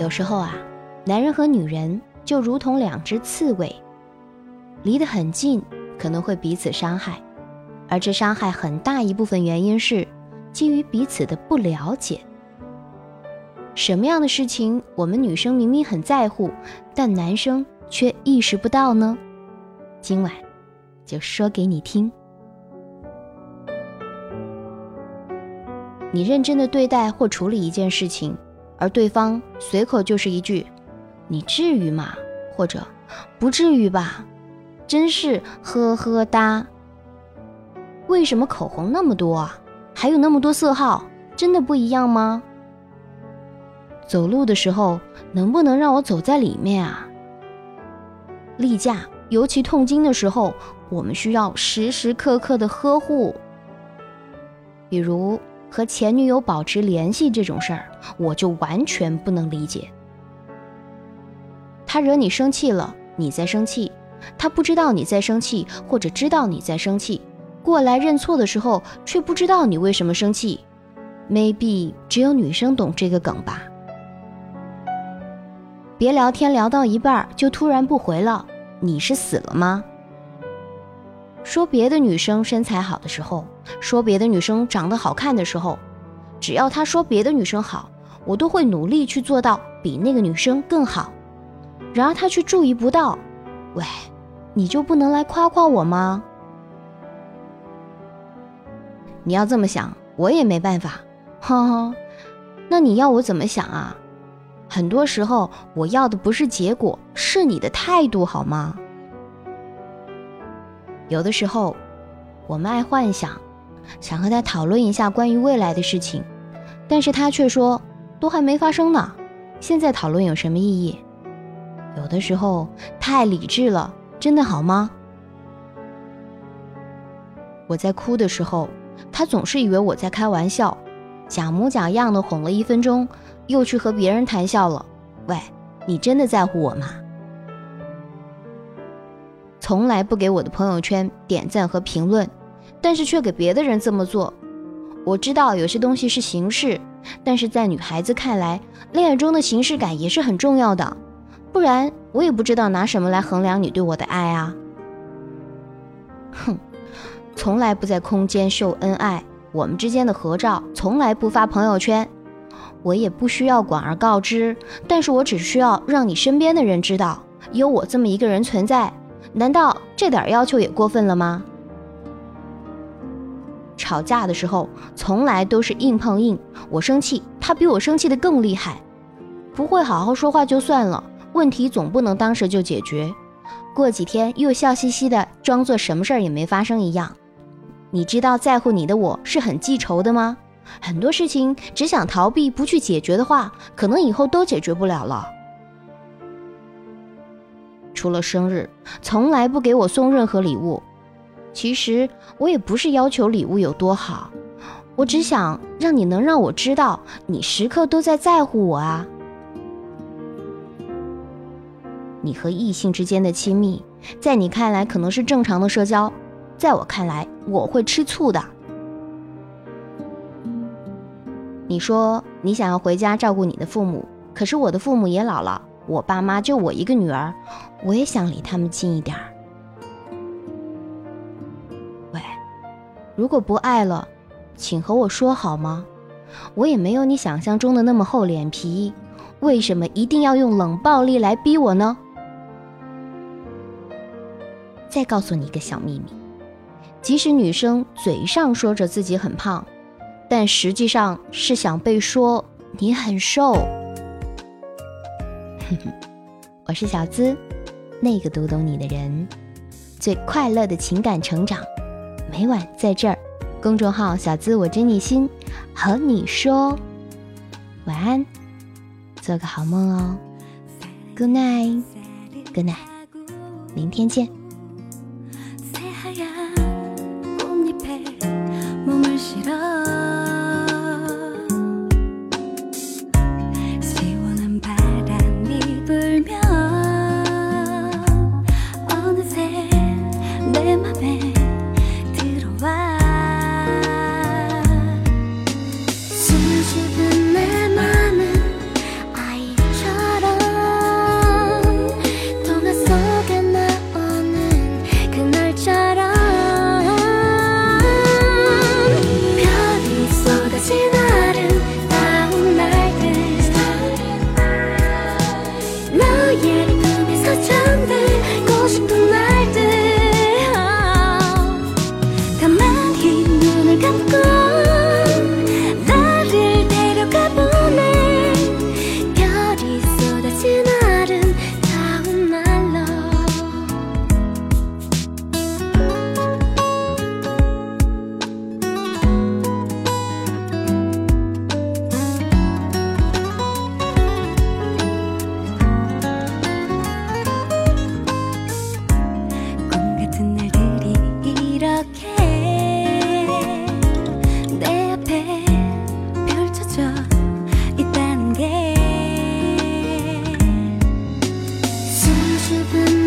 有时候啊，男人和女人就如同两只刺猬，离得很近，可能会彼此伤害，而这伤害很大一部分原因是基于彼此的不了解。什么样的事情我们女生明明很在乎，但男生却意识不到呢？今晚就说给你听。你认真的对待或处理一件事情，而对方随口就是一句“你至于吗？”或者“不至于吧”，真是呵呵哒。为什么口红那么多啊？还有那么多色号，真的不一样吗？走路的时候能不能让我走在里面啊？例假尤其痛经的时候，我们需要时时刻刻的呵护。比如和前女友保持联系这种事儿，我就完全不能理解。他惹你生气了，你在生气；他不知道你在生气，或者知道你在生气，过来认错的时候却不知道你为什么生气。Maybe 只有女生懂这个梗吧。别聊天聊到一半就突然不回了，你是死了吗？说别的女生身材好的时候，说别的女生长得好看的时候，只要他说别的女生好，我都会努力去做到比那个女生更好。然而他却注意不到，喂，你就不能来夸夸我吗？你要这么想，我也没办法，哈哈。那你要我怎么想啊？很多时候，我要的不是结果，是你的态度，好吗？有的时候，我们爱幻想，想和他讨论一下关于未来的事情，但是他却说都还没发生呢，现在讨论有什么意义？有的时候太理智了，真的好吗？我在哭的时候，他总是以为我在开玩笑，假模假样的哄了一分钟。又去和别人谈笑了，喂，你真的在乎我吗？从来不给我的朋友圈点赞和评论，但是却给别的人这么做。我知道有些东西是形式，但是在女孩子看来，恋爱中的形式感也是很重要的，不然我也不知道拿什么来衡量你对我的爱啊。哼，从来不在空间秀恩爱，我们之间的合照从来不发朋友圈。我也不需要广而告之，但是我只需要让你身边的人知道有我这么一个人存在。难道这点要求也过分了吗？吵架的时候从来都是硬碰硬，我生气，他比我生气的更厉害，不会好好说话就算了，问题总不能当时就解决，过几天又笑嘻嘻的装作什么事儿也没发生一样。你知道在乎你的我是很记仇的吗？很多事情只想逃避不去解决的话，可能以后都解决不了了。除了生日，从来不给我送任何礼物。其实我也不是要求礼物有多好，我只想让你能让我知道你时刻都在在乎我啊。你和异性之间的亲密，在你看来可能是正常的社交，在我看来，我会吃醋的。你说你想要回家照顾你的父母，可是我的父母也老了，我爸妈就我一个女儿，我也想离他们近一点。如果不爱了，请和我说好吗？我也没有你想象中的那么厚脸皮，为什么一定要用冷暴力来逼我呢？再告诉你一个小秘密，即使女生嘴上说着自己很胖。但实际上是想被说你很瘦。我是小资，那个读懂你的人，最快乐的情感成长，每晚在这儿，公众号小资我知你心，和你说。晚安，做个好梦哦，Good night，Good night，明天见。living